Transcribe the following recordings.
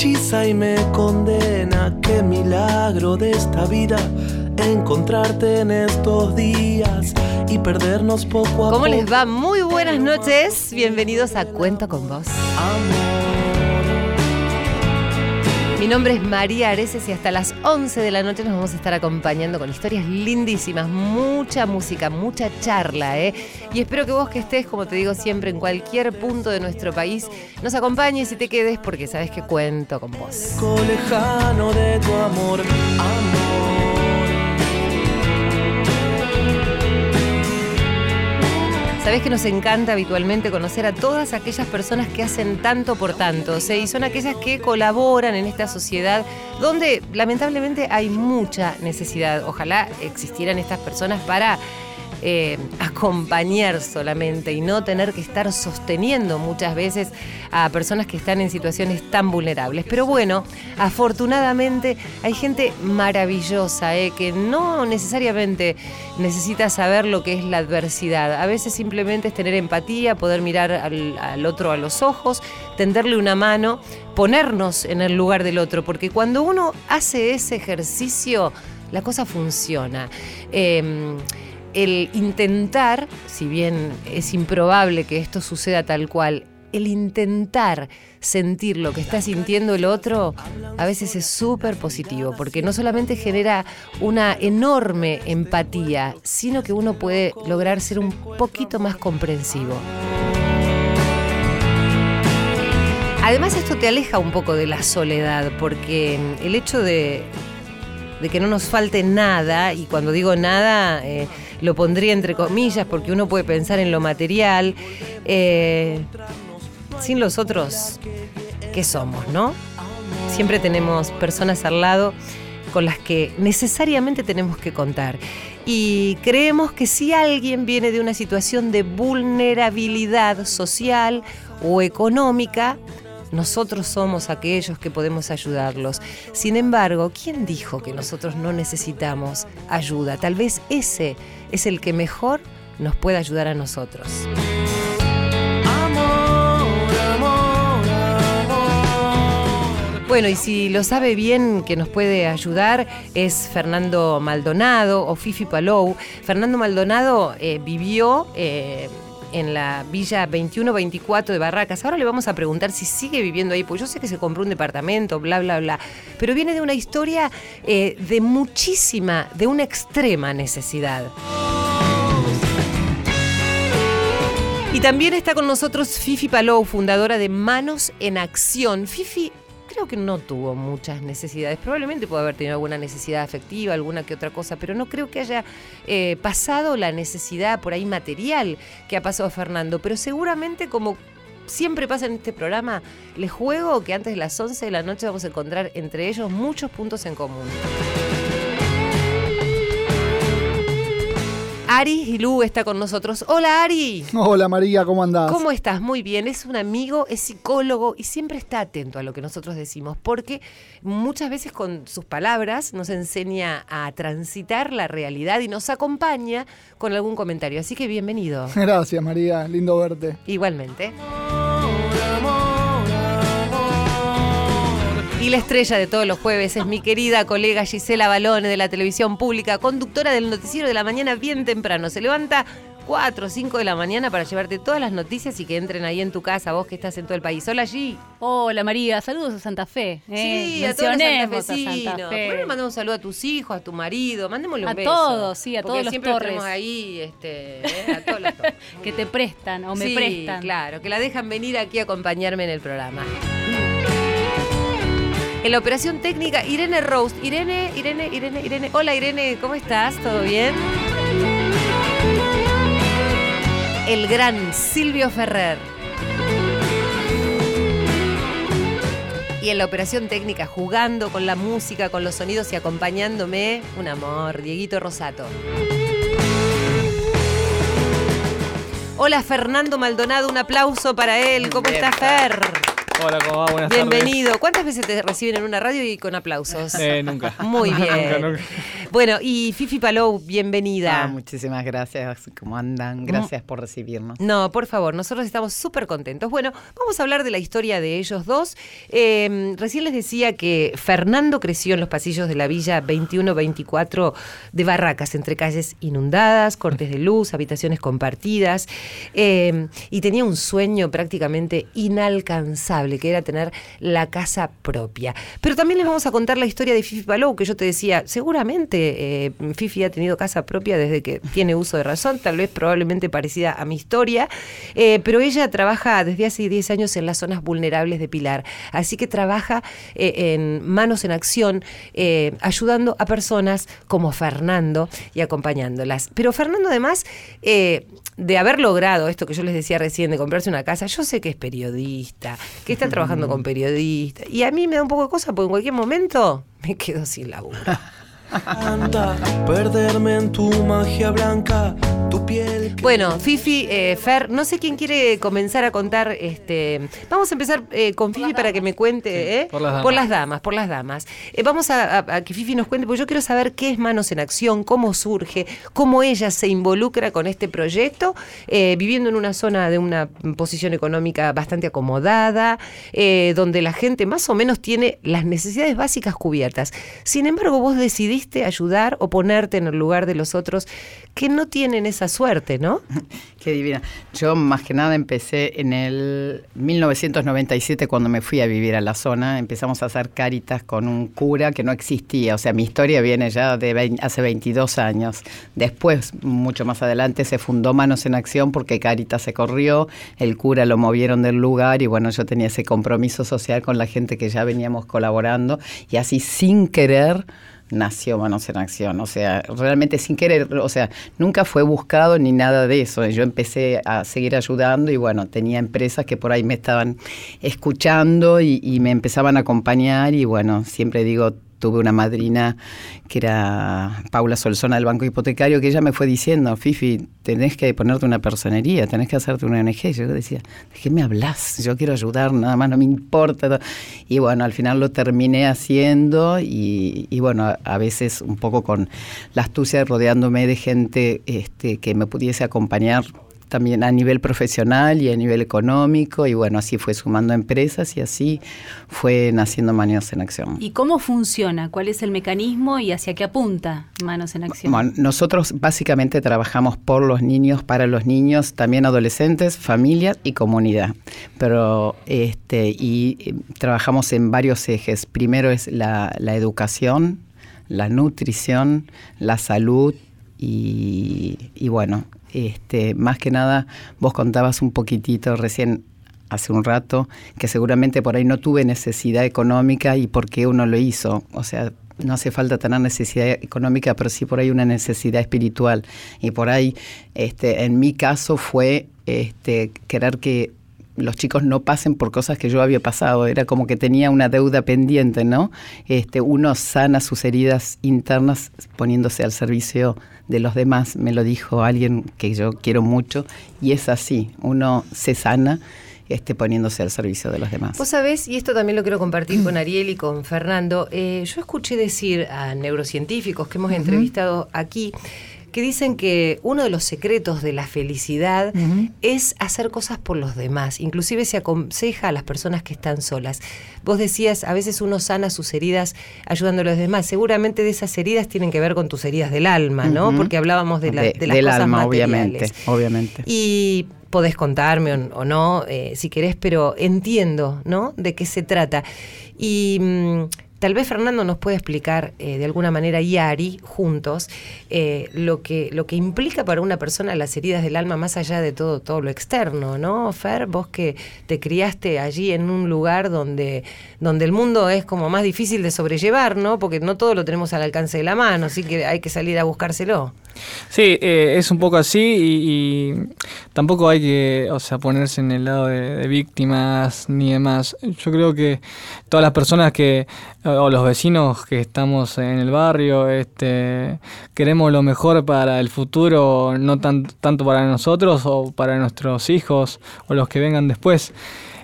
hechiza y me condena. Qué milagro de esta vida encontrarte en estos días y perdernos poco a poco. ¿Cómo les va? Muy buenas noches. Bienvenidos a Cuento con Vos. Mi nombre es María Areces y hasta las 11 de la noche nos vamos a estar acompañando con historias lindísimas, mucha música, mucha charla, ¿eh? Y espero que vos que estés, como te digo siempre, en cualquier punto de nuestro país, nos acompañes y te quedes porque sabes que cuento con vos. lejano de tu amor, amor. Sabés que nos encanta habitualmente conocer a todas aquellas personas que hacen tanto por tanto, y son aquellas que colaboran en esta sociedad donde lamentablemente hay mucha necesidad. Ojalá existieran estas personas para eh, acompañar solamente y no tener que estar sosteniendo muchas veces a personas que están en situaciones tan vulnerables. Pero bueno, afortunadamente hay gente maravillosa eh, que no necesariamente necesita saber lo que es la adversidad. A veces simplemente es tener empatía, poder mirar al, otro a los ojos, tenderle una mano, ponernos en el lugar del otro, porque cuando uno hace ese ejercicio, la cosa funciona. Em, el intentar, si bien es improbable que esto suceda tal cual, el intentar sentir lo que está sintiendo el otro a veces es súper positivo, porque no solamente genera una enorme empatía, sino que uno puede lograr ser un poquito más comprensivo. Además esto te aleja un poco de la soledad, porque el hecho de, que no nos falte nada, y cuando digo nada, eh, lo pondría entre comillas porque uno puede pensar en lo material. Eh, sin los otros, ¿qué somos, no? Siempre tenemos personas al lado con las que necesariamente tenemos que contar. Y creemos que si alguien viene de una situación de vulnerabilidad social o económica, nosotros somos aquellos que podemos ayudarlos. Sin embargo, ¿quién dijo que nosotros no necesitamos ayuda? Tal vez ese es el que mejor nos puede ayudar a nosotros. Bueno, y si lo sabe bien que nos puede ayudar es Fernando Maldonado o Fifi Palou. Fernando Maldonado eh, vivió eh, en la Villa 2124 de Barracas. Ahora le vamos a preguntar si sigue viviendo ahí, porque yo sé que se compró un departamento, bla, bla, bla. Pero viene de una historia eh, de muchísima, de una extrema necesidad. Y también está con nosotros Fifi Palou, fundadora de Manos en Acción. Fifi creo que no tuvo muchas necesidades. Probablemente puede haber tenido alguna necesidad afectiva, alguna que otra cosa, pero no creo que haya eh, pasado la necesidad por ahí material que ha pasado Fernando. Pero seguramente como siempre pasa en este programa, les juego que antes de las 11 de la noche vamos a encontrar entre ellos muchos puntos en común. Ari Gilú está con nosotros. Hola Ari. Hola María, ¿cómo andás? ¿Cómo estás? Muy bien. Es un amigo, es psicólogo y siempre está atento a lo que nosotros decimos, porque muchas veces con sus palabras nos enseña a transitar la realidad y nos acompaña con algún comentario. Así que bienvenido. Gracias María, lindo verte. Igualmente. Y la estrella de todos los jueves es mi querida colega Gisela Balone de la televisión pública, conductora del noticiero de la mañana bien temprano. Se levanta 4 o 5 de la mañana para llevarte todas las noticias y que entren ahí en tu casa, vos que estás en todo el país. Hola, G. Hola, María. Saludos a Santa Fe. ¿eh? Sí, a todos los santafesinos. ¿Por mandamos un saludo a tus hijos, a tu marido? Mandémosle un a beso. A todos, sí, a todos los siempre torres. ahí, este, ¿eh? a todos los torres. que te prestan o me sí, prestan. claro, que la dejan venir aquí a acompañarme en el programa. En la operación técnica, Irene Rose. Irene, Irene, Irene, Irene. Hola Irene, ¿cómo estás? ¿Todo bien? El gran Silvio Ferrer. Y en la operación técnica, jugando con la música, con los sonidos y acompañándome, un amor, Dieguito Rosato. Hola Fernando Maldonado, un aplauso para él. ¿Cómo está Fer? Hola, ¿cómo va? Buenas Bienvenido. ¿Cuántas veces te reciben en una radio y con aplausos? Eh, nunca. Muy bien. Nunca, nunca. Bueno, y Fifi Palou, bienvenida. Ah, muchísimas gracias. ¿Cómo andan? Gracias por recibirnos. No, por favor, nosotros estamos súper contentos. Bueno, vamos a hablar de la historia de ellos dos. Eh, recién les decía que Fernando creció en los pasillos de la Villa 2124 de Barracas, entre calles inundadas, cortes de luz, habitaciones compartidas, eh, y tenía un sueño prácticamente inalcanzable, que era tener la casa propia. Pero también les vamos a contar la historia de Fifi Palou, que yo te decía, seguramente eh, Fifi ha tenido casa propia desde que tiene uso de razón, tal vez probablemente parecida a mi historia, eh, pero ella trabaja desde hace 10 años en las zonas vulnerables de Pilar, así que trabaja eh, en Manos en Acción, ayudando a personas como Fernando y acompañándolas. Pero Fernando además... de haber logrado esto que yo les decía recién, de comprarse una casa, yo sé que es periodista, que está trabajando con periodistas, y a mí me da un poco de cosa porque en cualquier momento me quedo sin laburo. Anda, perderme en tu magia blanca, tu piel. Bueno, Fifi, eh, Fer, no sé quién quiere comenzar a contar. Este, vamos a empezar eh, con Fifi para que me cuente. ¿eh? por las damas. Por las damas, por las damas. Eh, vamos a, a- a que Fifi nos cuente, porque yo quiero saber qué es Manos en Acción, cómo surge, cómo ella se involucra con este proyecto, eh, viviendo en una zona de una posición económica bastante acomodada, eh, donde la gente más o menos tiene las necesidades básicas cubiertas. Sin embargo, vos ayudar o ponerte en el lugar de los otros que no tienen esa suerte, ¿no? Qué divina. Yo más que nada empecé en el 1997 cuando me fui a vivir a la zona. Empezamos a hacer caritas con un cura que no existía. O sea, mi historia viene ya de vein- hace 22 años. Después, mucho más adelante, se fundó Manos en Acción porque Caritas se corrió, el cura lo movieron del lugar y bueno, yo tenía ese compromiso social con la gente que ya veníamos colaborando y así sin querer nació Manos en Acción, o sea, realmente sin querer, o sea, nunca fue buscado ni nada de eso. Yo empecé a seguir ayudando y bueno, tenía empresas que por ahí me estaban escuchando y, y me empezaban a acompañar y bueno, siempre digo, tuve una madrina que era Paula Solzona del Banco Hipotecario, que ella me fue diciendo, Fifi, tenés que ponerte una personería, tenés que hacerte una ONG. Yo decía, ¿de qué me hablas? Yo quiero ayudar, nada más no me importa. Y bueno, al final lo terminé haciendo y, y bueno, a, veces un poco con la astucia rodeándome de gente este, que me pudiese acompañar también a nivel profesional y a nivel económico y bueno, así fue sumando empresas y así fue naciendo Manos en Acción. ¿Y cómo funciona? ¿Cuál es el mecanismo y hacia qué apunta Manos en Acción? Bueno, nosotros básicamente trabajamos por los niños, para los niños, también adolescentes, familias y comunidad. Pero este y eh, trabajamos en varios ejes. Primero es la, la educación, la nutrición, la salud y, y bueno, este, más que nada, vos contabas un poquitito recién hace un rato que seguramente por ahí no tuve necesidad económica y por qué uno lo hizo. O sea, no hace falta tener necesidad económica, pero sí por ahí una necesidad espiritual. Y por ahí, este, en mi caso fue este, querer que los chicos no pasen por cosas que yo había pasado. Era como que tenía una deuda pendiente, ¿no? Este, uno sana sus heridas internas poniéndose al servicio de los demás. Me lo dijo alguien que yo quiero mucho y es así. Uno se sana este, poniéndose al servicio de los demás. Vos sabés, y esto también lo quiero compartir con Ariel y con Fernando, eh, yo escuché decir a neurocientíficos que hemos entrevistado aquí que dicen que uno de los secretos de la felicidad es hacer cosas por los demás. Inclusive se aconseja a las personas que están solas. Vos decías, a veces uno sana sus heridas ayudando a los demás. Seguramente de esas heridas tienen que ver con tus heridas del alma, ¿no? Porque hablábamos de, la- De- de las del cosas alma, materiales. obviamente, obviamente. Y podés contarme o, o no, eh, si querés, pero entiendo, ¿no? De qué se trata. Y mm, tal vez Fernando nos puede explicar eh, de alguna manera y Ari juntos eh, lo que lo que implica para una persona las heridas del alma más allá de todo todo lo externo, ¿no? Fer, vos que te criaste allí en un lugar donde donde el mundo es como más difícil de sobrellevar, ¿no? Porque no todo lo tenemos al alcance de la mano, así que hay que salir a buscárselo. Sí, eh, es un poco así y, tampoco hay que, o sea, ponerse en el lado de, de víctimas ni demás. Yo creo que todas las personas que, o los vecinos que estamos en el barrio, este, queremos lo mejor para el futuro, no tan, tanto para nosotros o para nuestros hijos o los que vengan después.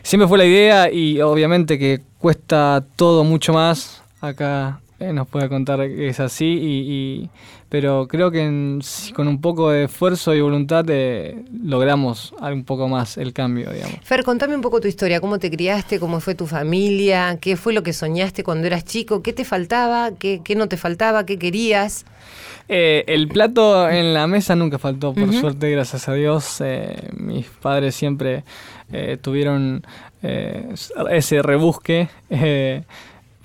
siempre fue la idea y obviamente que cuesta todo mucho más. Acá eh, nos puede contar que es así, y, pero creo que con un poco de esfuerzo y voluntad eh, logramos un poco más el cambio, digamos. Fer, contame un poco tu historia, cómo te criaste, cómo fue tu familia, qué fue lo que soñaste cuando eras chico, qué te faltaba, qué, qué no te faltaba, qué querías. Eh, el plato en la mesa nunca faltó, por suerte, gracias a Dios. mis padres siempre tuvieron ese rebusque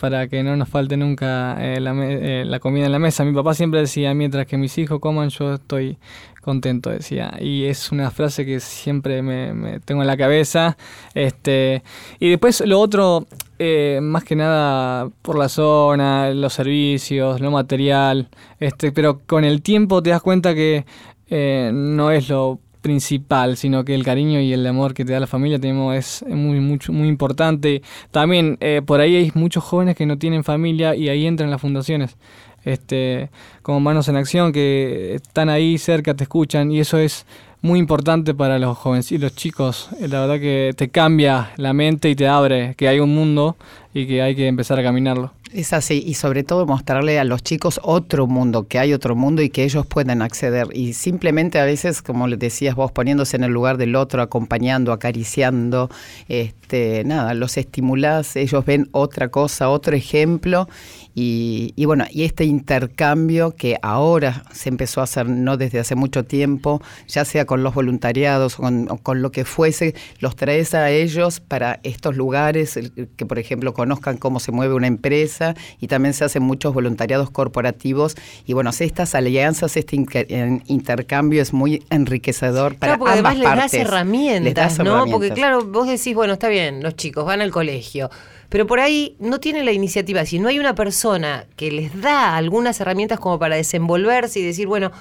para que no nos falte nunca eh, eh, la, comida en la mesa. Mi papá siempre decía, mientras que mis hijos coman, yo estoy contento, decía. Y es una frase que siempre me, tengo en la cabeza. Este, y después lo otro, eh, más que nada por la zona, los servicios, lo material. Este, pero con el tiempo te das cuenta que no es lo principal, sino que el cariño y el amor que te da la familia tenemos es muy mucho muy importante. También eh, por ahí hay muchos jóvenes que no tienen familia y ahí entran las fundaciones. Este, como Manos en Acción que están ahí cerca, te escuchan y eso es muy importante para los jóvenes y los chicos. Eh, la verdad que te cambia la mente y te abre que hay un mundo y que hay que empezar a caminarlo. Es así, y sobre todo mostrarle a los chicos otro mundo, que hay otro mundo y que ellos pueden acceder. Y simplemente a veces, como les decías vos, poniéndose en el lugar del otro, acompañando, acariciando, este, nada, los estimulás, ellos ven otra cosa, otro ejemplo y, bueno, y este intercambio que ahora se empezó a hacer, no desde hace mucho tiempo, ya sea con los voluntariados o con, lo que fuese, los traes a ellos para estos lugares, que por ejemplo conozcan cómo se mueve una empresa y también se hacen muchos voluntariados corporativos. Y bueno, estas alianzas, este intercambio es muy enriquecedor para claro, porque además les das herramientas, ¿no? Porque claro, vos decís, bueno, está bien, los chicos van al colegio pero por ahí no tienen la iniciativa. Si no hay una persona que les da algunas herramientas como para desenvolverse y decir, bueno,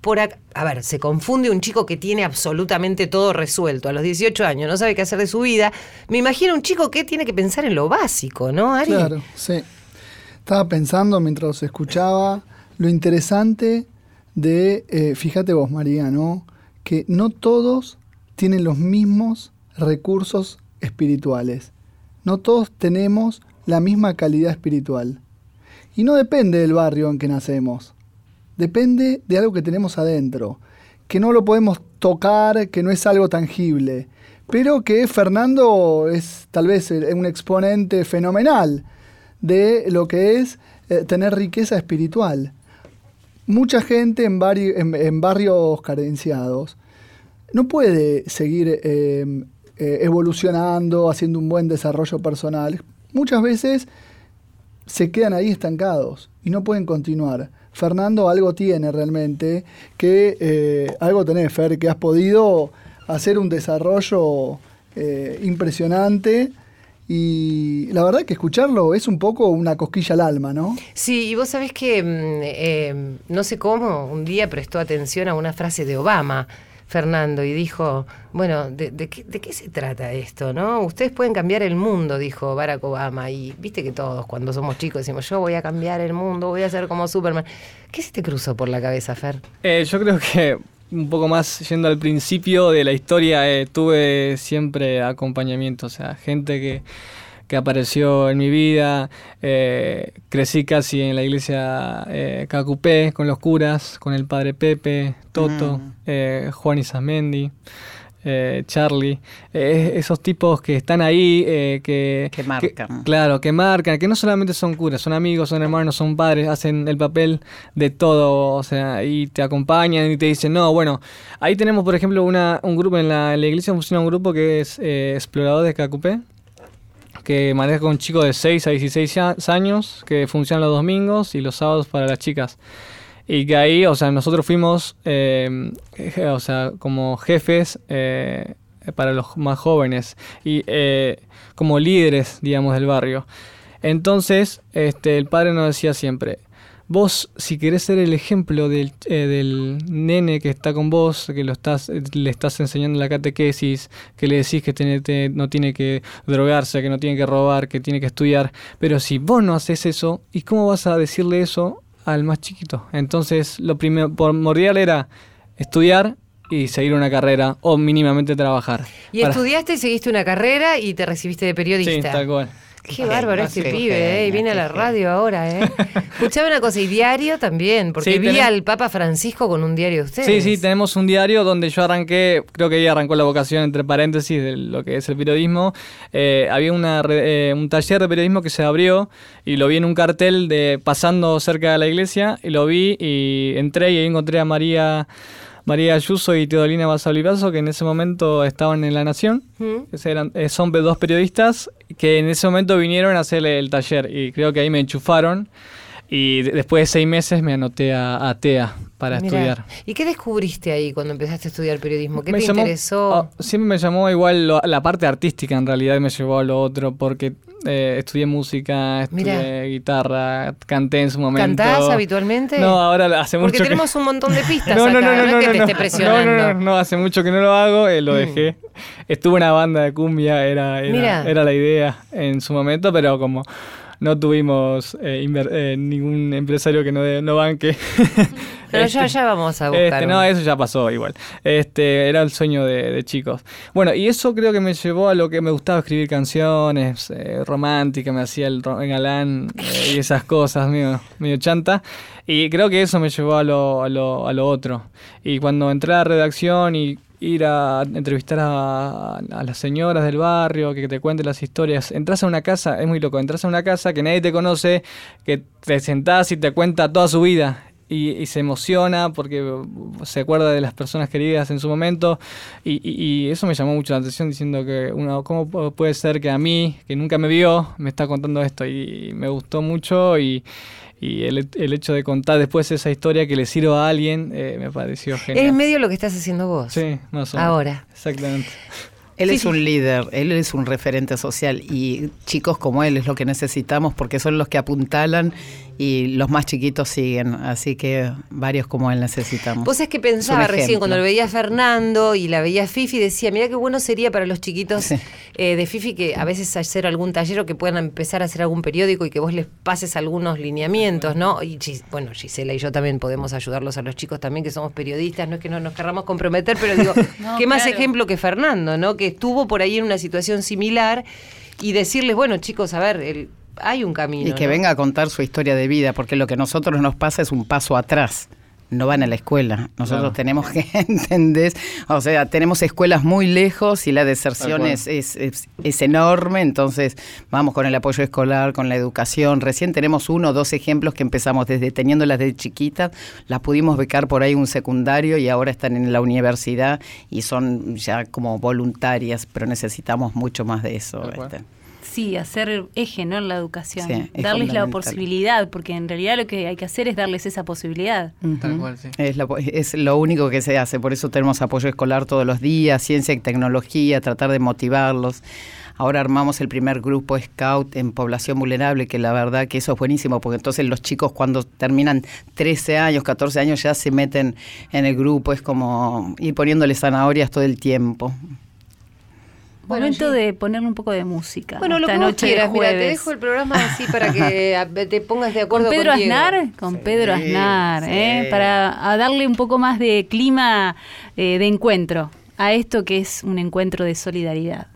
por a ver, se confunde un chico que tiene absolutamente todo resuelto a los 18 años, no sabe qué hacer de su vida. Me imagino un chico que tiene que pensar en lo básico, ¿no, Ari? Claro, sí. Estaba pensando mientras escuchaba lo interesante de, eh, fíjate vos, María, ¿no? Que no todos tienen los mismos recursos espirituales. No todos tenemos la misma calidad espiritual. Y no depende del barrio en que nacemos. Depende de algo que tenemos adentro, que no lo podemos tocar, que no es algo tangible, pero que Fernando es tal vez un exponente fenomenal de lo que es eh, tener riqueza espiritual. Mucha gente en, en, barrios carenciados no puede seguir eh, eh, evolucionando, haciendo un buen desarrollo personal, muchas veces se quedan ahí estancados y no pueden continuar. Fernando algo tiene realmente, que eh, algo tenés, Fer, que has podido hacer un desarrollo eh, impresionante. Y la verdad que escucharlo es un poco una cosquilla al alma, ¿no? Sí, y vos sabés que, mm, no sé cómo, un día prestó atención a una frase de Obama Fernando, y dijo, bueno, ¿de, qué, se trata esto? ¿no? Ustedes pueden cambiar el mundo, dijo Barack Obama, y viste que todos cuando somos chicos decimos, yo voy a cambiar el mundo, voy a ser como Superman. ¿Qué se te cruzó por la cabeza, Fer? Eh, yo creo que un poco más yendo al principio de la historia, eh, tuve siempre acompañamiento, o sea, gente que que apareció en mi vida. Eh, crecí casi en la iglesia eh, Cacupé, con los curas, con el padre Pepe, Toto, mm. eh, Juan Isamendi. Eh, Charlie, esos tipos que están ahí, que, que marcan. claro, que marcan, que no solamente son curas, son amigos, son hermanos, son padres, hacen el papel de todo, o sea, y te acompañan y te dicen, no, bueno, ahí tenemos, por ejemplo, una, un grupo en la, en la iglesia, funciona un grupo que es Explorador de Cacupé, que maneja con un chico de 6 a 16 años, que funciona los domingos y los sábados para las chicas. Y que ahí, o sea, nosotros fuimos, eh, o sea, como jefes eh, para los más jóvenes y eh, como líderes, digamos, del barrio. Entonces, este, el padre nos decía siempre, vos, si querés ser el ejemplo del, eh, del, nene que está con vos, que lo estás, le estás enseñando la catequesis, que le decís que no tiene que drogarse, que no tiene que robar, que tiene que estudiar, pero si vos no haces eso, ¿y cómo vas a decirle eso al más chiquito? Entonces, lo primero, primordial era estudiar y seguir una carrera o mínimamente trabajar. Y estudiaste, seguiste una carrera y te recibiste de periodista. Sí, tal cual. Qué bárbaro este pibe, ¿eh? Y genio, viene a la radio ahora, ¿eh? Escuchame una cosa, y diario también, porque Sí, vi tenés- al Papa Francisco con un diario de ustedes. Sí, sí, tenemos un diario donde yo arranqué, creo que ahí arrancó la vocación entre paréntesis de lo que es el periodismo. Eh, había una, eh, un taller de periodismo que se abrió y lo vi en un cartel de pasando cerca de la iglesia y lo vi y entré y ahí encontré a María María Ayuso y Teodolina Basalibazo que en ese momento estaban en La Nación. ¿Mm? Eran- eh, son dos periodistas que en ese momento vinieron a hacer el taller y creo que ahí me enchufaron y de- después de seis meses me anoté a, a TEA para Mirá. estudiar. ¿Y qué descubriste ahí cuando empezaste a estudiar periodismo? ¿Qué Me te llamó- interesó? siempre me llamó igual lo- la parte artística, en realidad me llevó a lo otro, porque eh, estudié música, estudié Mirá. guitarra, canté en su momento. ¿Cantás habitualmente? No, ahora hace Porque mucho tenemos que... un montón de pistas No, no, acá, no, no, es no, que no, te no. esté presionando. No, no, no, no, hace mucho que no lo hago, eh, lo Mm. dejé. Estuve en una banda de cumbia, era, era la idea en su momento, pero como no tuvimos eh, eh, ningún empresario que no, de- no banque. Pero ya, Este, ya vamos a buscar. este, no, eso ya pasó igual. Este, era el sueño de, de chicos. Bueno, y eso creo que me llevó a lo que me gustaba escribir canciones eh, románticas, me hacía el, el galán eh, y esas cosas, medio, medio chanta. Y creo que eso me llevó a lo, a lo, a lo otro. Y cuando entré a la redacción y ir a entrevistar a, las señoras del barrio, que te cuenten las historias. Entras a una casa, es muy loco, entras a una casa que nadie te conoce, que te sentás y te cuenta toda su vida. Y, se emociona porque se acuerda de las personas queridas en su momento y, y- eso me llamó mucho la atención diciendo que uno, ¿cómo pu- puede ser que a mí, que nunca me vio, me está contando esto? Y, me gustó mucho y, y el, el hecho de contar después esa historia que le sirva a alguien eh, me pareció genial. Es medio lo que estás haciendo vos. Sí, más o menos. Ahora. Exactamente. Él Sí, es sí. un líder, él es un referente social y chicos como él es lo que necesitamos porque son los que apuntalan y los más chiquitos siguen, así que varios como él necesitamos. Vos es que pensaba Es recién cuando lo veía a Fernando y la veía a Fifi, decía, mira qué bueno sería para los chiquitos Sí. Eh, de Fifi que a veces hacer algún taller o que puedan empezar a hacer algún periódico y que vos les pases algunos lineamientos, ¿no? Y Gis- bueno, Gisela y yo también podemos ayudarlos a los chicos también que somos periodistas, no es que no nos querramos comprometer, pero digo, No, qué más claro. ejemplo que Fernando, ¿no? Que estuvo por ahí en una situación similar y decirles, bueno, chicos, a ver, el- hay un camino. Y que ¿no? venga a contar su historia de vida, porque lo que a nosotros nos pasa es un paso atrás. No van a la escuela. Nosotros Claro. tenemos que entender, o sea, tenemos escuelas muy lejos y la deserción es, es, es- es enorme, entonces vamos con el apoyo escolar, con la educación. Recién tenemos uno o dos ejemplos que empezamos desde teniéndolas de chiquitas, las pudimos becar por ahí un secundario y ahora están en la universidad y son ya como voluntarias, pero necesitamos mucho más de eso. ¿viste? Sí, hacer eje ¿no? en la educación. Sí, darles la posibilidad, porque en realidad lo que hay que hacer es darles esa posibilidad. Tal Ujú. cual, sí. Es lo, es lo único que se hace, por eso tenemos apoyo escolar todos los días, ciencia y tecnología, tratar de motivarlos. Ahora armamos el primer grupo Scout en población vulnerable, que la verdad que eso es buenísimo, porque entonces los chicos cuando terminan 13 años, 14 años ya se meten en el grupo, es como ir poniéndole zanahorias todo el tiempo. Bueno, Momento de ponerle un poco de música. Bueno, lo esta que vos noche quieras, mira, te dejo el programa así para que te pongas de acuerdo con Pedro con. Aznar, con Pedro Aznar, sí. ¿eh? para a darle un poco más de clima eh, de encuentro a esto que es un encuentro de solidaridad.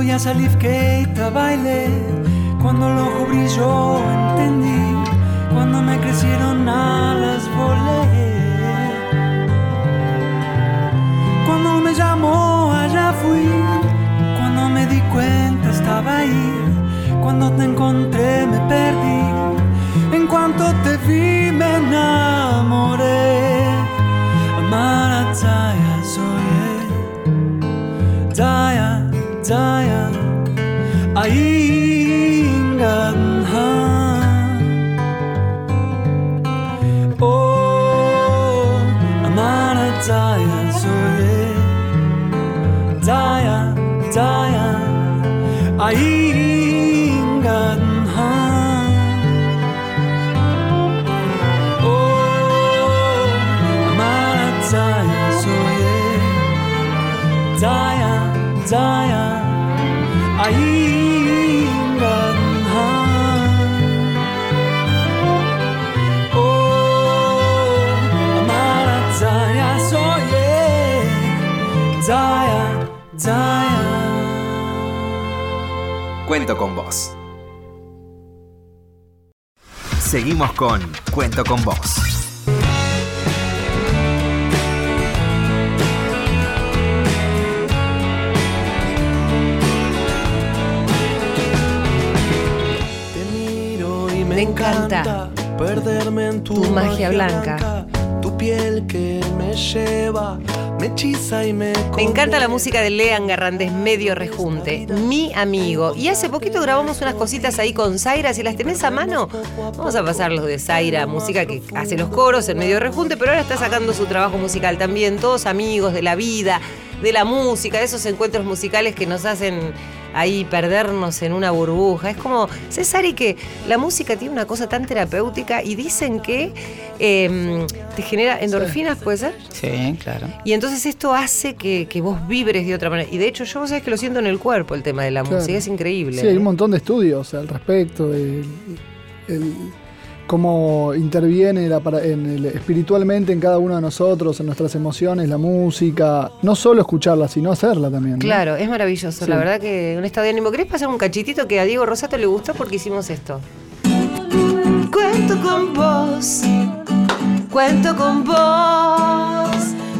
María Salif Keita bailé, cuando el ojo brilló entendí, cuando me crecieron alas volé. Cuando me llamó allá fui, cuando me di cuenta estaba ahí, cuando te encontré me perdí, en cuanto te vi me enamoré. Seguimos con Cuento con vos. Te miro y me, encanta perderme en tu, tu magia blanca. Piel que me lleva, me hechiza y me Me encanta la música de Lean Garrandes Medio Rejunte, mi amigo. Y hace poquito grabamos unas cositas ahí con Zaira. Si las tenés a mano, vamos a pasar los de Zaira, música que hace los coros en Medio Rejunte, pero ahora está sacando su trabajo musical también. Todos amigos de la vida, de la música, de esos encuentros musicales que nos hacen ahí perdernos en una burbuja. Es como, César, y que la música tiene una cosa tan terapéutica y dicen que em, te genera endorfinas, ¿puede ser? Sí, claro. Y entonces esto hace que, que vos vibres de otra manera. Y de hecho, yo vos sabés que lo siento en el cuerpo el tema de la Claro. música, es increíble. Sí, hay un montón de estudios al respecto de el- cómo interviene la para- en el- espiritualmente en cada uno de nosotros, en nuestras emociones, la música. No solo escucharla, sino hacerla también. ¿no? Claro, es maravilloso. Sí. La verdad que un estado de ánimo. ¿Querés pasar un cachitito que a Diego Rosato le gustó porque hicimos esto? Cuento con vos. Cuento con vos.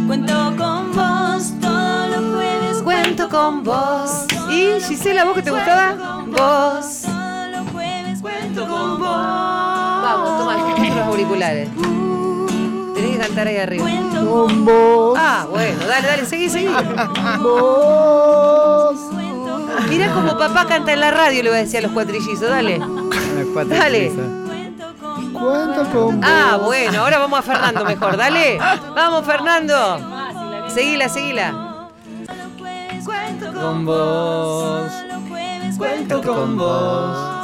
Cuento con vos todos los jueves. Cuento con vos. ¿Y Gisela, vos que te gustaba? Vos. Cuento con vos. Vamos, toma los auriculares. Tenés que cantar ahí arriba. Cuento Con vos, Ah, bueno, dale, dale, seguí, seguí. vos. Mira como papá canta en la radio, le voy a decir a los cuatrillizos, dale. Dale. Cuento con vos. Ah, bueno, ahora vamos a Fernando mejor, dale. Vamos, Fernando. Seguila, seguila. Con vos. Cuento con vos.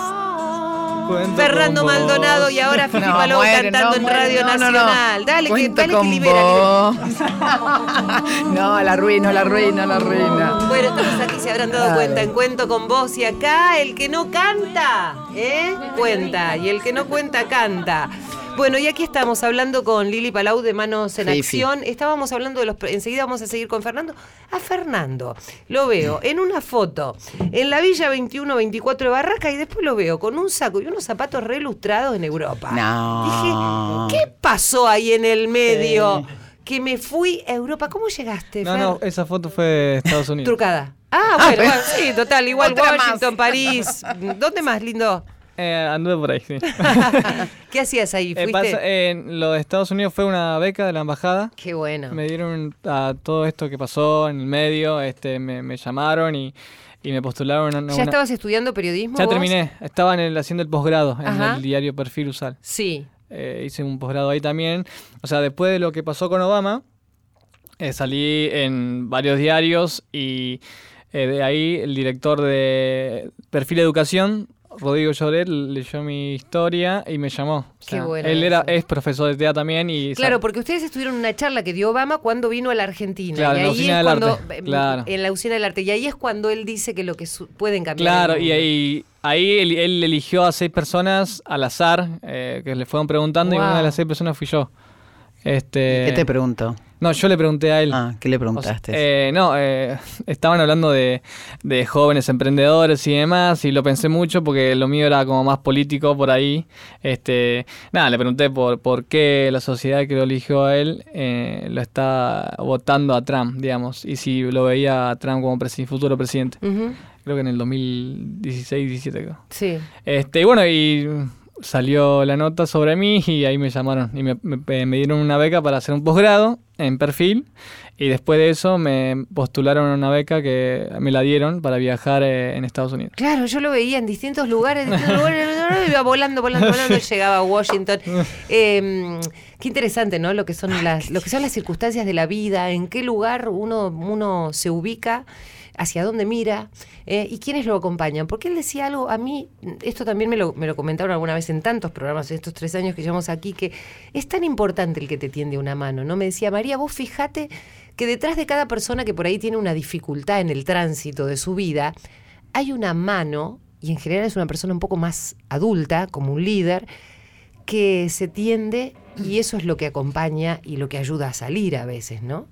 Cuento Fernando con vos. Maldonado y ahora Fifi No, Palou muere, cantando no, en muere, Radio no, no, no. Nacional. Dale, que, dale que libera. vos. no, la arruino, la arruino, la arruino. Bueno, estamos aquí, se habrán dado cuenta, en Cuento con vos y acá el que no canta, ¿eh? Cuenta, y el que no cuenta, canta. Bueno, y aquí estamos hablando con Lili Palau de Manos en. Acción. Estábamos hablando de los... Enseguida vamos a seguir con Fernando. A Fernando lo veo en una foto en la Villa 21-24 de Barraca y después lo veo con un saco y unos zapatos reilustrados en Europa. No. Dije, ¿qué pasó ahí en el medio? Que me fui a Europa. ¿Cómo llegaste, No, Fer? no, esa foto fue de Estados Unidos. Trucada. Ah, bueno, bueno, sí, total, igual más. Washington, París. ¿Dónde más, lindo? Eh, anduve por ahí, sí. ¿Qué hacías ahí? Eh, ¿Fuiste? pasa- eh, lo de Estados Unidos fue una beca de la embajada. Qué bueno. Me dieron a todo esto que pasó en el medio, este, me, me llamaron y, y me postularon a una... ¿Ya estabas estudiando periodismo? Ya vos? terminé, estaba en el, haciendo el posgrado en Ajá. el diario Perfil Usal. Sí. Eh, hice un posgrado ahí también. O sea, después de lo que pasó con Obama, eh, salí en varios diarios y de ahí el director de Perfil Educación, Rodrigo Lloret, leyó mi historia y me llamó. O Qué bueno Él era, eso. es profesor de TEA también y... Claro, porque ustedes estuvieron en una charla que dio Obama cuando vino a la Argentina. Claro, y en la ahí Usina es del cuando, Arte, eh, claro. En la usina del arte. Y ahí es cuando él dice que lo que su- pueden cambiar. Claro, y ahí, ahí él, él eligió a seis personas al azar eh, que le fueron preguntando y una de las seis personas fui yo. Este, ¿Qué te pregunto? No, yo le pregunté a él. Ah, ¿qué le O sea, preguntaste? eh, no, eh, estaban hablando de, de jóvenes emprendedores y demás, y lo pensé mucho porque lo mío era como más político por ahí. Este, nada, le pregunté por, por qué la sociedad que lo eligió a él eh, lo está votando a Trump, digamos, y si lo veía a Trump como presi- futuro presidente. Creo que en el 2016-17 creo. Sí. Este, y bueno, y salió la nota sobre mí y ahí me llamaron y me, me- me dieron una beca para hacer un posgrado en perfil y después de eso me postularon a una beca que me la dieron para viajar eh, en Estados Unidos. Claro, yo lo veía en distintos lugares, en distintos lugares, iba volando, volando, volando, llegaba a Washington. Eh, qué interesante, ¿no? Lo que son las, lo que son las circunstancias de la vida, en qué lugar uno, uno se ubica, hacia dónde mira, eh, y quiénes lo acompañan. Porque él decía algo, a mí, esto también me lo, me lo comentaron alguna vez en tantos programas, en estos tres años que llevamos aquí, que es tan importante el que te tiende una mano, ¿no? Me decía, María, vos fijate que detrás de cada persona que por ahí tiene una dificultad en el tránsito de su vida, hay una mano, y en general es una persona un poco más adulta, como un líder, que se tiende y eso es lo que acompaña y lo que ayuda a salir a veces, ¿no?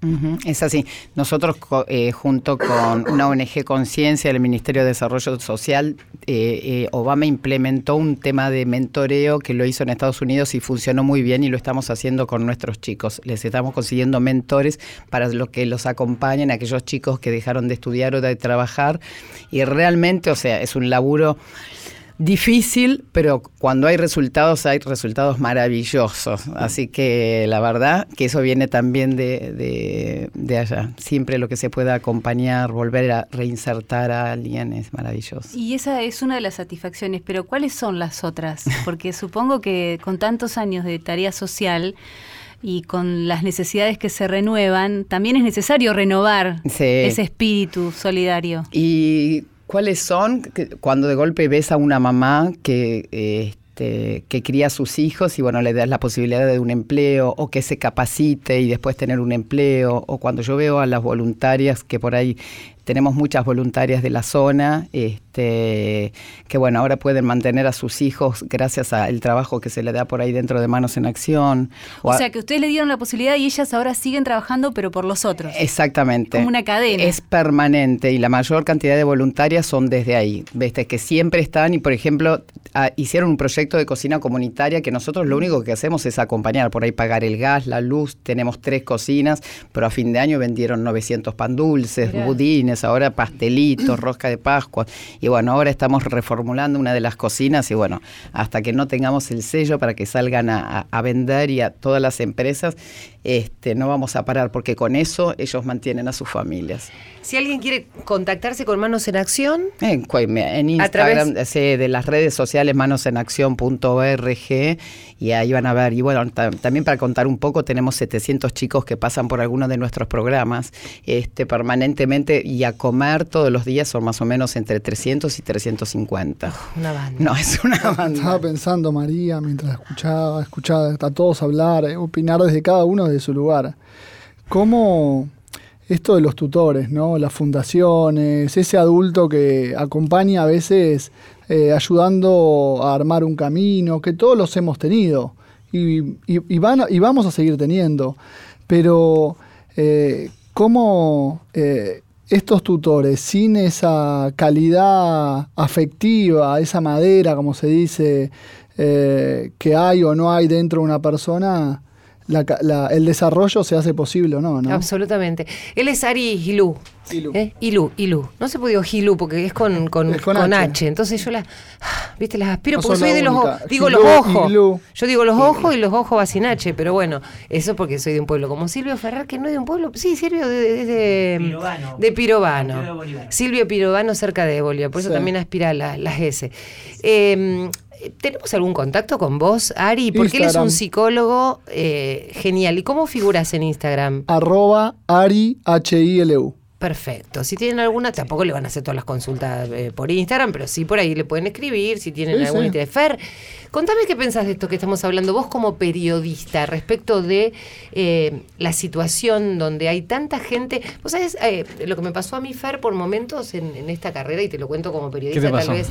Es así. Nosotros, eh, junto con una ONG Conciencia del Ministerio de Desarrollo Social, eh, eh, Obama implementó un tema de mentoreo que lo hizo en Estados Unidos y funcionó muy bien y lo estamos haciendo con nuestros chicos. Les estamos consiguiendo mentores para los que los acompañen, aquellos chicos que dejaron de estudiar o de trabajar. Y realmente, o sea, es un laburo difícil, pero cuando hay resultados, hay resultados maravillosos. Así que la verdad que eso viene también de, de, de allá. Siempre lo que se pueda acompañar, volver a reinsertar a alguien es maravilloso. Y esa es una de las satisfacciones, pero ¿cuáles son las otras? Porque supongo que con tantos años de tarea social y con las necesidades que se renuevan, también es necesario renovar Sí. ese espíritu solidario. ¿Y cuáles son? Cuando de golpe ves a una mamá que, este, que cría a sus hijos y bueno, le das la posibilidad de un empleo o que se capacite y después tener un empleo, o cuando yo veo a las voluntarias que por ahí tenemos muchas voluntarias de la zona, este, que bueno, ahora pueden mantener a sus hijos gracias al trabajo que se le da por ahí dentro de Manos en Acción. O a- sea que ustedes le dieron la posibilidad y ellas ahora siguen trabajando, pero por los otros. Exactamente. Como una cadena. Es permanente y la mayor cantidad de voluntarias son desde ahí. Viste, que siempre están y, por ejemplo, hicieron un proyecto de cocina comunitaria que nosotros lo único que hacemos es acompañar, por ahí pagar el gas, la luz, tenemos tres cocinas, pero a fin de año vendieron 900 pan dulces, Mirá. budines, ahora pastelitos, rosca de Pascua. Y bueno, ahora estamos reformulando una de las cocinas y bueno, hasta que no tengamos el sello para que salgan a, vender y a todas las empresas, este, no vamos a parar, porque con eso ellos mantienen a sus familias. Si alguien quiere contactarse con Manos en Acción, En, en través- Instagram, sí, de las redes sociales manosenacción.org y ahí van a ver. Y bueno, ta- también para contar un poco, tenemos 700 chicos que pasan por algunos de nuestros programas este, permanentemente y a comer todos los días son más o menos entre 300 y 350. una banda. No, es una Estaba banda. pensando, María, mientras escuchaba, escuchaba a todos hablar, eh, opinar desde cada uno de su lugar. ¿Cómo esto de los tutores, ¿no? las fundaciones, ese adulto que acompaña a veces eh, ayudando a armar un camino, que todos los hemos tenido y, y- y van y vamos a seguir teniendo, pero eh, ¿cómo eh, estos tutores, sin esa calidad afectiva, esa madera, como se dice, eh, que hay o no hay dentro de una persona, la el desarrollo se hace posible o no, ¿no? Absolutamente. Él es Ari Hilú. Hilú. ¿eh? Hilú, Hilú. No se puede decir Hilú porque es con, con, Es con con H. H. Entonces yo las, viste, las aspiro No porque soy la de los ojos. Digo los ojos. Yo digo los ojos y los ojos va sin H, pero bueno, eso porque soy de un pueblo como Silvio Ferrar, que no es de un pueblo. Sí, Silvio de, de, de- Pirovano. de Pirovano. Santiago de Bolívar. Silvio Pirovano cerca de Bolívar, por eso Sí. también aspira la- las S. Eh, ¿Tenemos algún contacto con vos, Ari? Porque él es un psicólogo eh, genial. ¿Y cómo figuras en Instagram? Arroba Ari H-I-L-U. Perfecto. Si tienen alguna, tampoco le van a hacer todas las consultas eh, por Instagram, pero sí por ahí le pueden escribir si tienen Sí, algún sí. interés. Fer, contame qué pensás de esto que estamos hablando, vos como periodista, respecto de eh, la situación donde hay tanta gente. Vos sabés eh, lo que me pasó a mí, Fer, por momentos en, en esta carrera, y te lo cuento como periodista, ¿Qué te tal vez.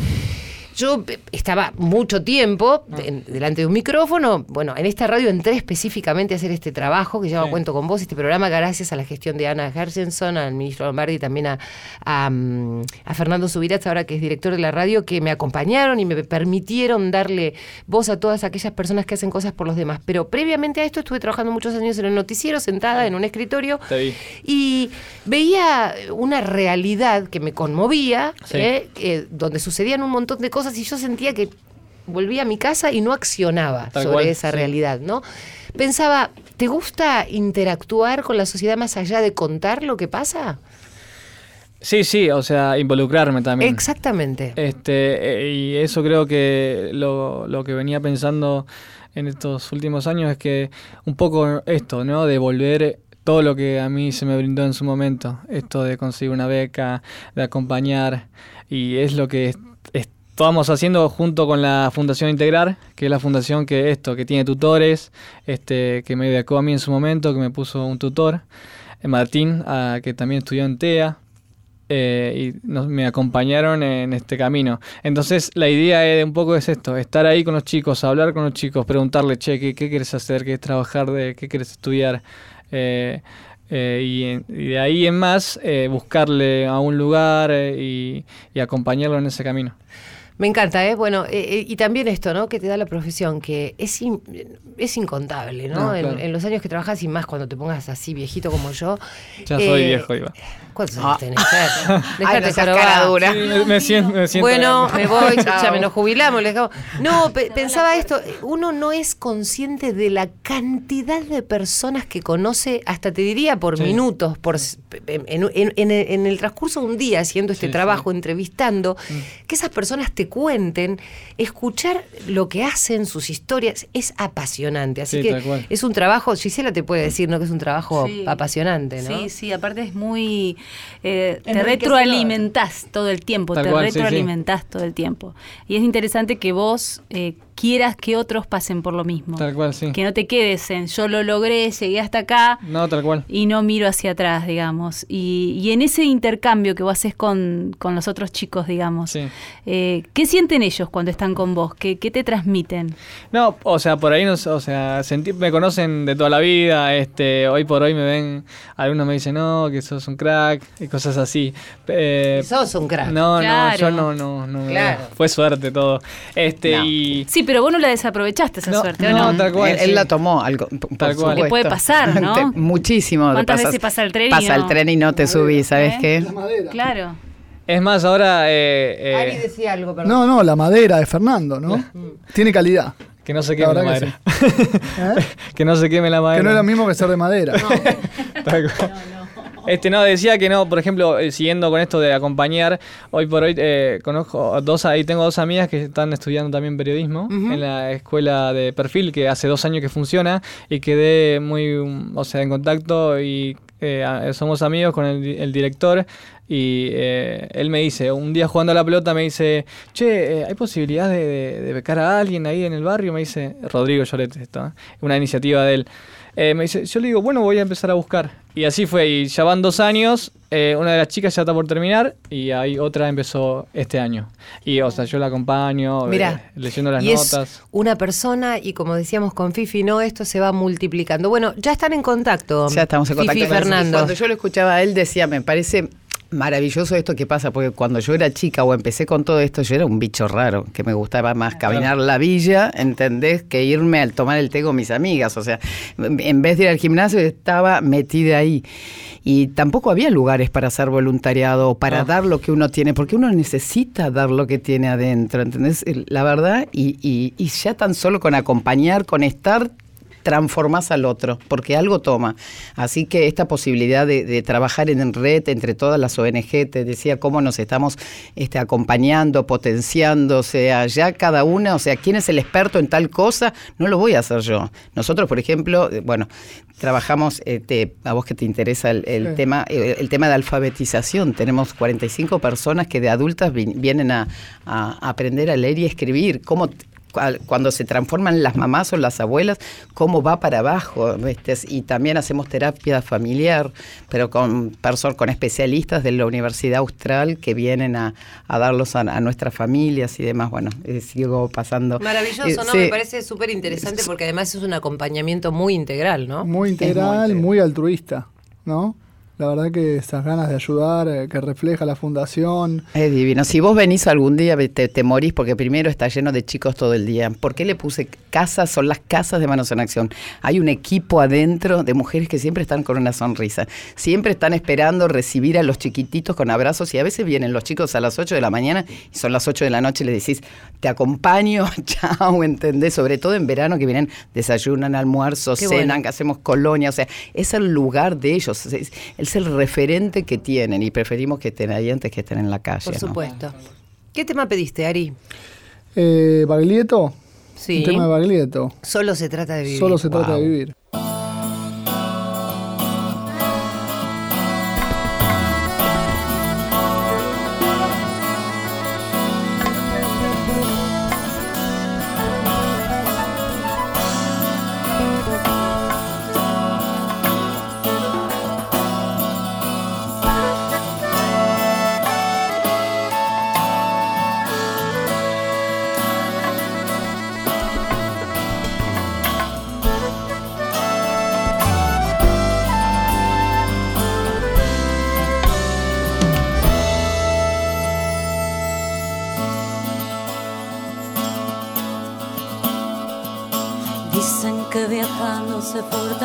Yo estaba mucho tiempo Ah. delante de un micrófono. Bueno, en esta radio entré específicamente a hacer este trabajo que Sí. Cuento con Vos, este programa, gracias a la gestión de Ana Hershenson, al ministro Lombardi y también a, a, mm, a Fernando Subirats, ahora que es director de la radio, que me acompañaron y me permitieron darle voz a todas aquellas personas que hacen cosas por los demás. Pero previamente a esto estuve trabajando muchos años en el noticiero, sentada en un escritorio. Y veía una realidad que me conmovía, Sí. ¿eh? Eh, donde sucedían un montón de cosas y yo sentía que volvía a mi casa y no accionaba Tal sobre cual, esa sí. realidad, ¿no? Pensaba, ¿te gusta interactuar con la sociedad más allá de contar lo que pasa? Sí, sí, o sea, involucrarme también. Exactamente. Este, eh, y eso creo que lo, lo que venía pensando en estos últimos años es que un poco esto, ¿no? De volver todo lo que a mí se me brindó en su momento, esto de conseguir una beca, de acompañar, y es lo que est- estamos haciendo junto con la Fundación Integrar, que es la fundación que esto, que tiene tutores, este, que me becó a mí en su momento, que me puso un tutor, eh, Martín, ah, que también estudió en TEA, eh, y nos, me acompañaron en este camino. Entonces la idea es, un poco es esto, estar ahí con los chicos, hablar con los chicos, preguntarle, che, ¿qué, qué quieres hacer? ¿Qué es trabajar? De, ¿Qué quieres estudiar? Eh, y, de ahí en más, buscarle a un lugar y acompañarlo en ese camino. Me encanta, ¿eh? Bueno, eh, eh, y también esto, ¿no? Que te da la profesión, que es, in- es incontable, ¿no? No, en, claro. en los años que trabajas y más cuando te pongas así viejito como yo. Ya soy Eh, viejo, Iba. ¿Cuántos Ah. años tenés? Dejate no seas jorobar. cara dura. Sí, me, me siento, me siento Bueno, grande. me voy, ya me nos jubilamos. le dejamos. No, pe- pensaba esto, uno no es consciente de la cantidad de personas que conoce, hasta te diría por Sí. minutos, por en, en- en- en el, transcurso de un día haciendo este Sí, trabajo, sí. entrevistando, que esas personas te cuenten, escuchar lo que hacen, sus historias, es apasionante. Así Sí, que es un trabajo, Gisela te puede decir, ¿no? Que es un trabajo Sí. apasionante, ¿no? Sí, sí, aparte es muy... eh, te retroalimentás todo el tiempo, Tal te cual, sí, sí. retroalimentás todo el tiempo. Y es interesante que vos eh, quieras que otros pasen por lo mismo. Tal cual, sí. Que no te quedes en yo lo logré, llegué hasta acá No, tal cual. y no miro hacia atrás, digamos. Y, y en ese intercambio que vos haces con, con los otros chicos, digamos, Sí. eh, ¿qué sienten ellos cuando están con vos? ¿Qué, qué te transmiten? No, o sea, por ahí, nos, o sea, sentí- me conocen de toda la vida, este, hoy por hoy me ven, algunos me dicen, no, que sos un crack, y cosas así. Eh, Sos un crack. No, Claro. no, yo no, no, no. Claro. Fue suerte todo. Este, No. y... Sí, pero vos no la desaprovechaste esa No, suerte, ¿o no, no? tal cual. él, la tomó algo, por Tal cual. Le puede pasar, ¿no? Te- Muchísimo. ¿Cuántas pasas- veces pasa el tren y Pasa no? el tren y no te subís, ¿sabes ¿Eh? qué? La madera. Claro. Es más, ahora... eh, eh, Ari decía algo, perdón. No, no, la madera de Fernando, ¿no? Tiene calidad. que no se queme la, que madera. ¿Eh? que no se queme la madera. Que no es lo mismo que ser de madera. Tal cual. Este, no, decía que no, por ejemplo, eh, siguiendo con esto de acompañar, hoy por hoy eh, conozco dos, ahí tengo dos amigas que están estudiando también periodismo en la escuela de perfil que hace dos años que funciona y quedé muy, um, o sea, en contacto y eh, somos amigos con el, el director y eh, él me dice, un día jugando a la pelota me dice, che, eh, ¿hay posibilidad de, de- de becar a alguien ahí en el barrio? Me dice, Rodrigo Lloret, esto, una iniciativa de él. Eh, me dice, yo le digo, bueno, voy a empezar a buscar. Y así fue, y ya van dos años, eh, una de las chicas ya está por terminar y ahí otra empezó este año. Y, o sea, yo la acompaño, Mirá, eh, leyendo las y es notas. una persona y como decíamos con Fifi, no, esto se va multiplicando. Bueno, ya están en contacto. Ya estamos en contacto. Fifi. Fernando. Cuando yo lo escuchaba a él decía, me parece maravilloso esto que pasa, porque cuando yo era chica o empecé con todo esto, yo era un bicho raro, que me gustaba más caminar la villa, ¿entendés? Que irme al tomar el té con mis amigas. O sea, en vez de ir al gimnasio, estaba metida ahí. Y tampoco había lugares para hacer voluntariado o para No. dar lo que uno tiene, porque uno necesita dar lo que tiene adentro, ¿entendés? La verdad, y, y- y ya tan solo con acompañar, con estar, transformás al otro, porque algo toma. Así que esta posibilidad de, de trabajar en red entre todas las ONG, te decía cómo nos estamos este, acompañando, potenciando, o sea, ya cada una, o sea, quién es el experto en tal cosa, no lo voy a hacer yo. Nosotros, por ejemplo, eh, bueno, trabajamos, eh, te- a vos que te interesa el, el Sí. tema, eh, el tema de alfabetización, tenemos 45 personas que de adultas vi- vienen a, a aprender a leer y escribir, cómo cuando se transforman las mamás o las abuelas, cómo va para abajo. ¿viste? Y también hacemos terapia familiar, pero con personas, con especialistas de la Universidad Austral que vienen a, a darlos a, a nuestras familias y demás. Bueno, eh, sigo pasando. Maravilloso, Eh, ¿no? sí. Me parece súper interesante porque además es un acompañamiento muy integral, ¿no? Muy integral, integral. muy altruista, ¿no? La verdad que esas ganas de ayudar, eh, que refleja la fundación. Es divino. Si vos venís algún día, te, te morís porque primero está lleno de chicos todo el día. ¿Por qué le puse casas? Son las casas de Manos en Acción. Hay un equipo adentro de mujeres que siempre están con una sonrisa. Siempre están esperando recibir a los chiquititos con abrazos y a veces vienen los chicos a las 8 de la mañana y son las 8 de la noche y les decís, te acompaño, chao, ¿entendés? Sobre todo en verano que vienen, desayunan, almuerzo, Qué cenan, bueno. que hacemos colonia. O sea, es el lugar de ellos. Es, el referente que tienen y preferimos que estén ahí antes que estén en la calle. Por ¿no? supuesto. ¿Qué tema pediste, Ari? Eh, Baglietto, Sí. un tema de Baglietto. Solo se trata de vivir. Solo se trata de vivir.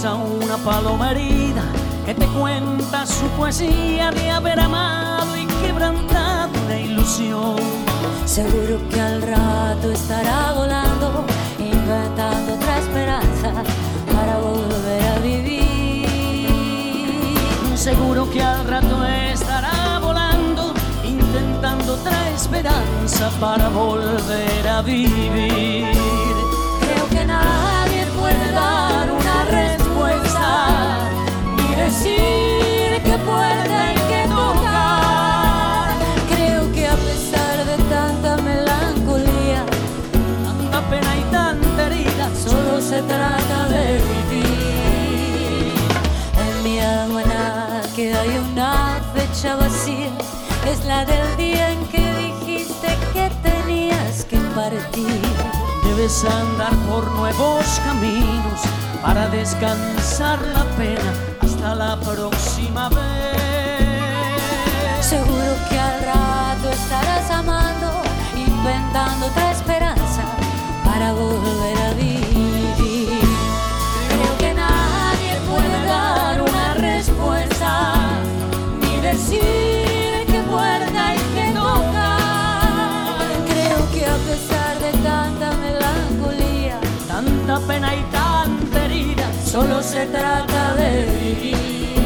Encuentras a una paloma herida que te cuenta su poesía de haber amado y quebrantado una ilusión, Seguro que al rato estará volando, inventando otra esperanza para volver a vivir. seguro que al rato estará volando, intentando otra esperanza para volver a vivir. Decir qué puerta que tocar. Creo que a pesar de tanta melancolía, Tanta pena y tanta herida, solo se trata de vivir. En mi almanaque que hay una fecha vacía, es la del día en que dijiste que tenías que partir. Debes andar por nuevos caminos para descansar la pena hasta la próxima vez. Seguro que al rato estarás amando, inventando otra esperanza para volver a vivir. Creo que nadie puede dar una respuesta, ni decir qué puerta hay que tocar. Creo que a pesar de tanta melancolía, Tanta pena y tanta solo se trata de vivir.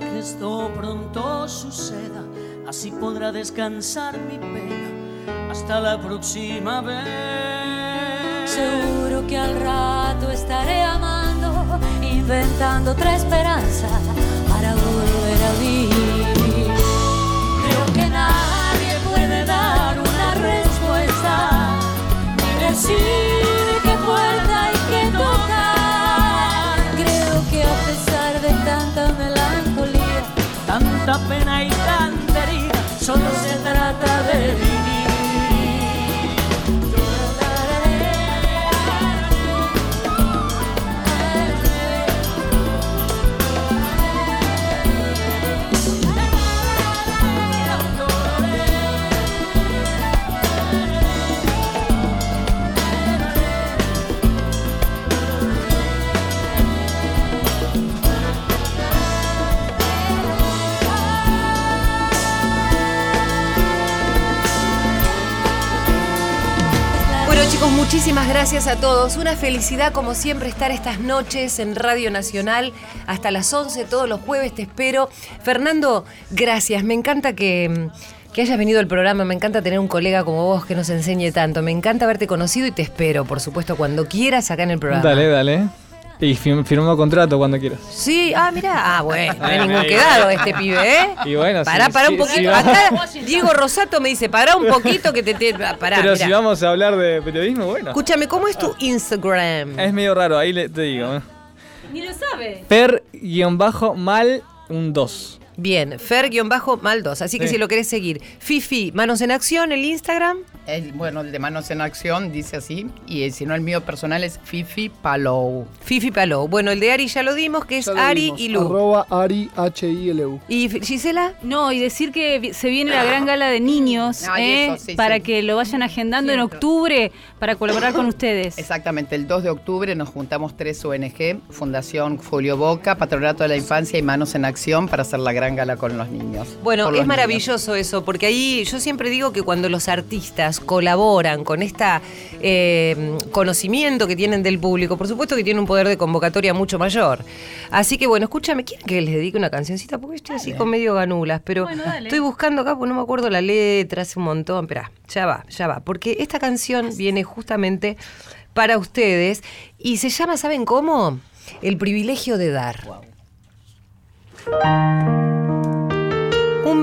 que esto pronto suceda, así podrá descansar mi pena. Hasta la próxima vez. Seguro que al rato estaré amando, inventando otra esperanza para volver a vivir. Creo que nadie puede dar una respuesta ni decir que puede. Pena y tanta herida, solo se trata de vivir. Muchísimas gracias a todos. Una felicidad como siempre estar estas noches en Radio Nacional hasta las 11 todos los jueves, te espero. Fernando, gracias. Me encanta que, que hayas venido al programa, me encanta tener un colega como vos que nos enseñe tanto. Me encanta haberte conocido y te espero, por supuesto, cuando quieras acá en el programa. Dale, dale. Y fir- firmamos contrato cuando quieras. Sí, ah, mira, ah, bueno, no hay ningún quedado este pibe, ¿eh? Y bueno, Pará, sí, pará sí, un poquito. sí. Acá Diego Rosato me dice, pará un poquito que te... te pará, Pero mirá. si vamos a hablar de periodismo, bueno. Escúchame, ¿cómo es tu Instagram? Es medio raro, ahí le- te digo. ¿eh? Ni lo sabe. Per-mal un 2. Bien, Fer-mal 2. Así que Sí. si lo querés seguir. Fifi, Manos en Acción, el Instagram. El, bueno, el de Manos en Acción dice así. Y el, si no, el mío personal es Fifi Palou. Fifi Palou. Bueno, el de Ari ya lo dimos, que es Ari dimos. y Lu. Arroba Ari H-I-L-U. ¿Y F- Gisela? No, y decir que se viene la gran gala de niños, Ay, ¿eh? eso, sí, para sí. que lo vayan agendando en octubre para colaborar con ustedes. Exactamente, el 2 de octubre nos juntamos tres ONG, Fundación Folio Boca, Patronato de la Infancia y Manos en Acción para hacer la gran gala con los niños. Bueno, es los maravilloso eso, porque ahí yo siempre digo que cuando los artistas colaboran con este conocimiento que tienen del público, por supuesto que tienen un poder de convocatoria mucho mayor. Así que bueno, escúchame, ¿quieren que les dedique una cancioncita? Porque estoy así con medio ganulas, pero Bueno, estoy buscando acá, porque no me acuerdo la letra, hace un montón. Esperá, ya va, ya va, porque esta canción viene justamente para ustedes y se llama, ¿saben cómo? El privilegio de dar.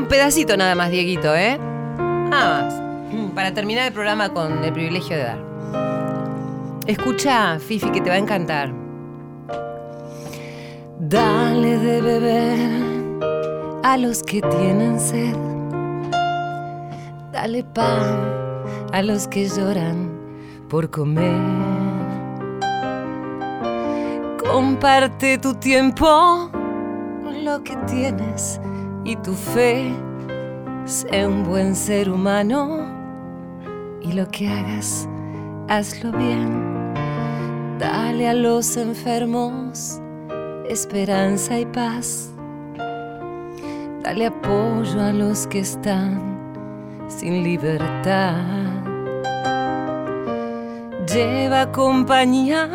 Un pedacito nada más, Dieguito, ¿eh? Nada más. Mm, Para terminar el programa con el privilegio de dar. Escucha, Fifi, que te va a encantar. Dale de beber a los que tienen sed. Dale pan a los que lloran por comer. Comparte tu tiempo, lo que tienes y tu fe. Sé un buen ser humano y lo que hagas, hazlo bien. Dale a los enfermos esperanza y paz. Dale apoyo a los que están sin libertad. Lleva compañía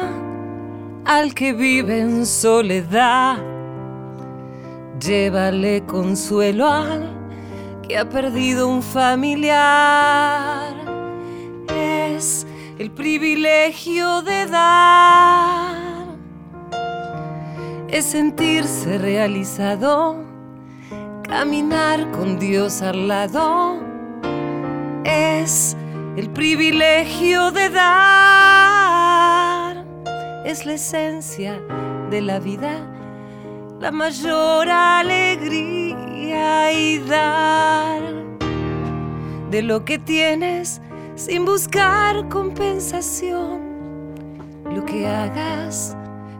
al que vive en soledad. Llévale consuelo al que ha perdido un familiar. Es el privilegio de dar. Es sentirse realizado, caminar con Dios al lado. Es el privilegio de dar. Es la esencia de la vida la mayor alegría y dar de lo que tienes sin buscar compensación. Lo que hagas,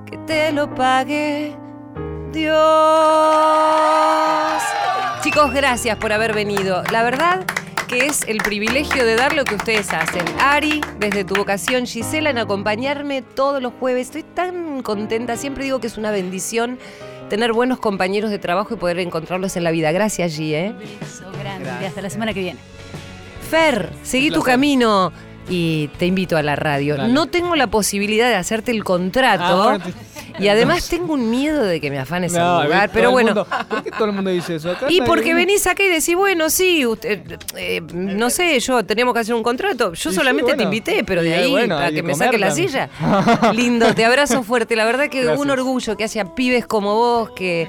que te lo pague Dios. Chicos, gracias por haber venido. La verdad que es el privilegio de dar lo que ustedes hacen. Ari, desde tu vocación, Gisela, en acompañarme todos los jueves. Estoy tan contenta, siempre digo que es una bendición tener buenos compañeros de trabajo y poder encontrarlos en la vida. Gracias, G, ¿eh? Beso grande. Hasta la semana que viene. Fer, seguí tu camino y te invito a la radio. Dale. No tengo la posibilidad de hacerte el contrato. Ah, bueno, y además tengo un miedo de que me afanes No, lugar. pero bueno. mundo- ¿Por qué todo el mundo dice eso? Acá Y porque venís acá y decís, bueno, sí, usted, eh, no sé, yo tenemos que hacer un contrato. Yo Sí, solamente sí, te invité, pero de ahí bueno, a hay que me saque la silla. Lindo, te abrazo fuerte. La verdad que un orgullo que haya pibes como vos que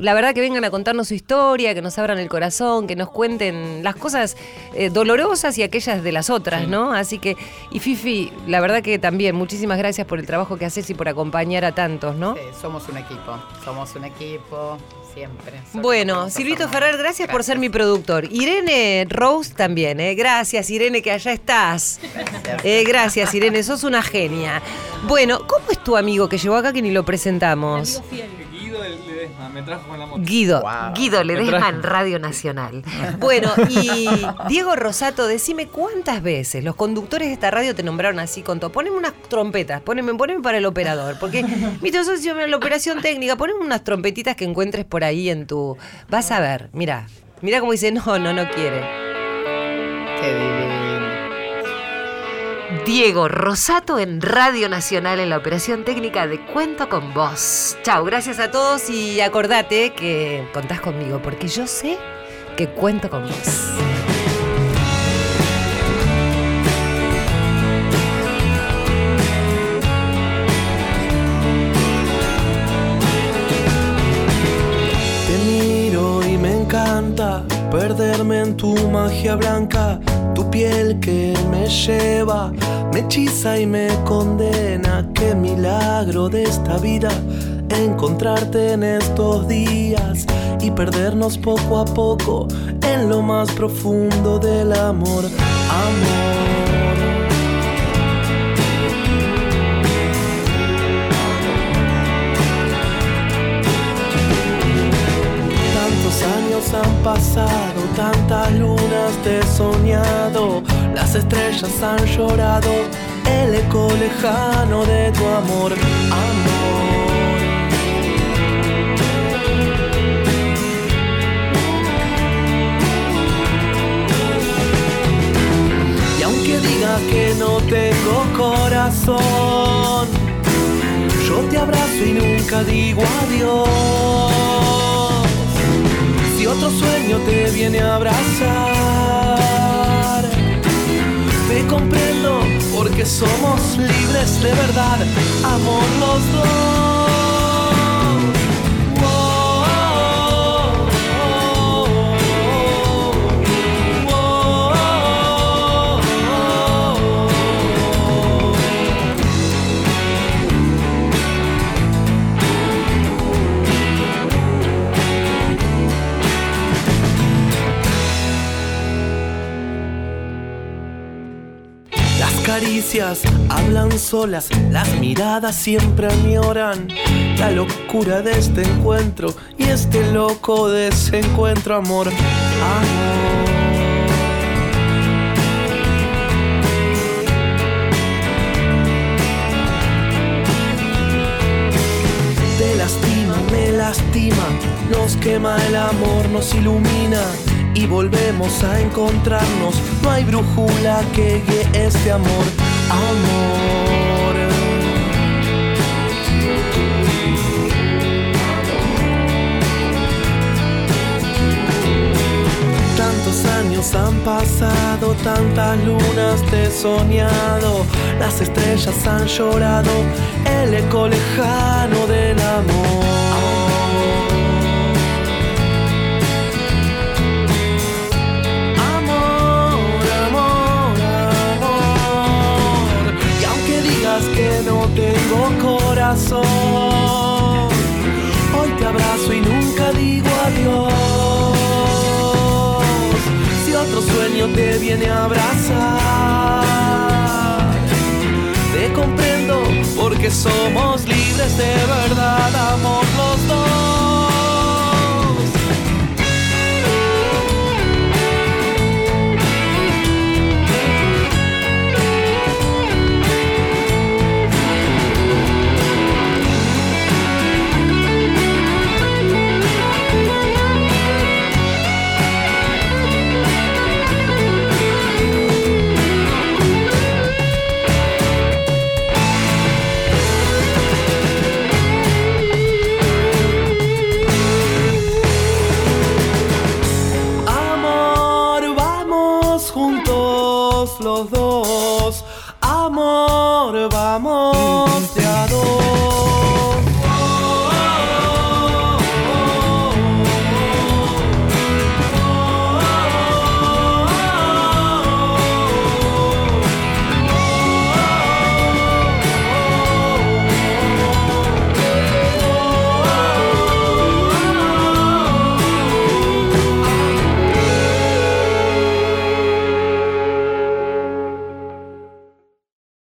la verdad que vengan a contarnos su historia, que nos abran el corazón, que nos cuenten las cosas eh, dolorosas y aquellas de las otras, ¿no? Así que, y Fifi, la verdad que también, muchísimas gracias por el trabajo que haces y por acompañar a tantos, ¿no? Sí, somos un equipo, somos un equipo, siempre. Bueno, Silvito. Ferrer, gracias, por ser mi productor. Irene Rose también, ¿eh? Gracias, Irene, que allá estás. Eh, gracias, Irene, sos una genia. Bueno, ¿cómo es tu amigo que llegó acá que ni lo presentamos? Guido Ledesma me trajo con la moto. Guido, Wow. Guido Ledesma en Radio Nacional. Bueno, y Diego Rosato, decime cuántas veces los conductores de esta radio te nombraron así con todo. Poneme unas trompetas, poneme, poneme para el operador. Porque, viste, nosotros hicimos la operación técnica, poneme unas trompetitas que encuentres por ahí en tu. Vas a ver, mira. Mira cómo dice, no, no, no quiere. Qué divino. Diego Rosato en Radio Nacional en la operación técnica de Cuento con Vos. Chao, gracias a todos y acordate que contás conmigo porque yo sé que cuento con vos. Perderme en tu magia blanca, tu piel que me lleva, me hechiza y me condena. Qué milagro de esta vida encontrarte en estos días y perdernos poco a poco en lo más profundo del amor. Amor. Han pasado, tantas lunas te soñado, las estrellas han llorado, el eco lejano de tu amor, amor. Y aunque digas que no tengo corazón, yo te abrazo y nunca digo adiós. Viene a abrazar, te comprendo porque somos libres de verdad, amor los dos. Hablan solas, las miradas siempre añoran la locura de este encuentro y este loco desencuentro, amor, amor. Te lastima, me lastima, nos quema el amor, nos ilumina y volvemos a encontrarnos. No hay brújula que guíe este amor, años han pasado, tantas lunas te he soñado, las estrellas han llorado, el eco lejano del. Amor, Hoy te abrazo y nunca digo adiós. Si otro sueño te viene a abrazar, te comprendo porque somos libres de verdad, amor.